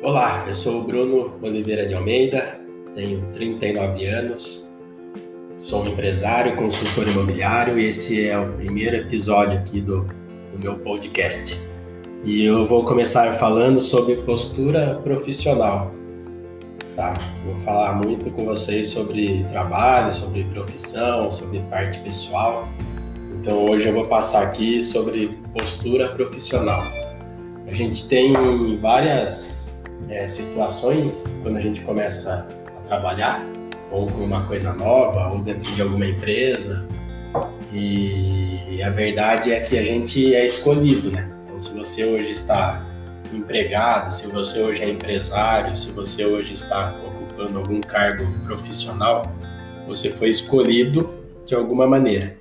Olá, eu sou o Bruno Oliveira de Almeida, tenho 39 anos, sou um empresário, consultor imobiliário e esse é o primeiro episódio aqui do, do meu podcast. E eu vou começar falando sobre postura profissional. Tá? Vou falar muito com vocês sobre trabalho, sobre profissão, sobre parte pessoal. Então hoje eu vou passar aqui sobre postura profissional. A gente tem várias é, situações quando a gente começa a trabalhar, ou com uma coisa nova, ou dentro de alguma empresa, e a verdade é que a gente é escolhido, né? Então, se você hoje está empregado, se você hoje é empresário, se você hoje está ocupando algum cargo profissional, você foi escolhido de alguma maneira,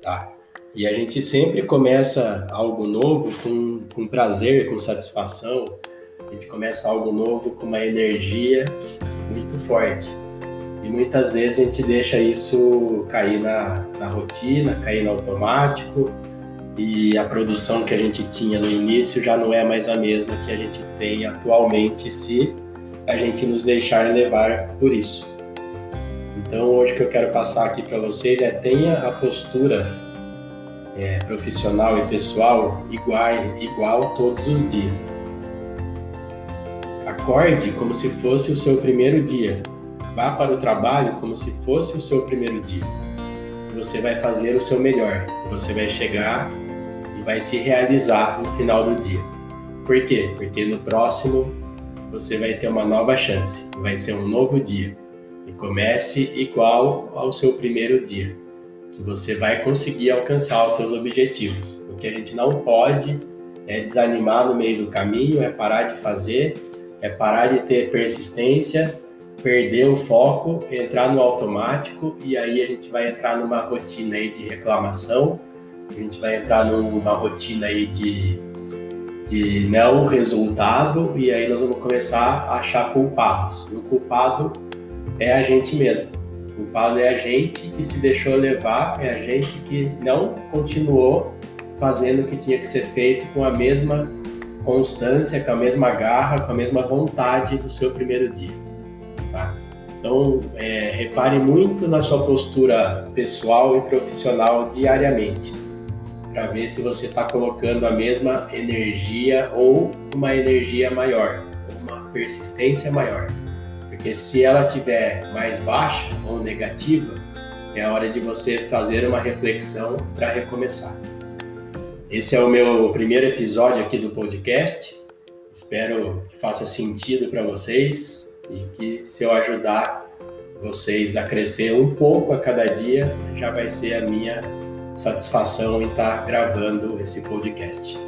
tá? E a gente sempre começa algo novo com, com prazer, com satisfação. A gente começa algo novo com uma energia muito forte. E muitas vezes a gente deixa isso cair na, na rotina, cair no automático, e a produção que a gente tinha no início já não é mais a mesma que a gente tem atualmente se a gente nos deixar levar por isso. Então hoje que eu quero passar aqui para vocês é tenha a postura é, profissional e pessoal igual, igual todos os dias. Acorde como se fosse o seu primeiro dia. Vá para o trabalho como se fosse o seu primeiro dia. Você vai fazer o seu melhor. Você vai chegar vai se realizar no final do dia. Por quê? Porque no próximo você vai ter uma nova chance, vai ser um novo dia. E comece igual ao seu primeiro dia, que você vai conseguir alcançar os seus objetivos. O que a gente não pode é desanimar no meio do caminho, é parar de fazer, é parar de ter persistência, perder o foco, entrar no automático e aí a gente vai entrar numa rotina aí de reclamação a gente vai entrar numa rotina aí de, de não resultado e aí nós vamos começar a achar culpados. E o culpado é a gente mesmo. O culpado é a gente que se deixou levar, é a gente que não continuou fazendo o que tinha que ser feito com a mesma constância, com a mesma garra, com a mesma vontade do seu primeiro dia. Tá? Então, é, repare muito na sua postura pessoal e profissional diariamente para ver se você está colocando a mesma energia ou uma energia maior, uma persistência maior. Porque se ela tiver mais baixa ou negativa, é a hora de você fazer uma reflexão para recomeçar. Esse é o meu primeiro episódio aqui do podcast. Espero que faça sentido para vocês e que se eu ajudar vocês a crescer um pouco a cada dia, já vai ser a minha satisfação em estar gravando esse podcast.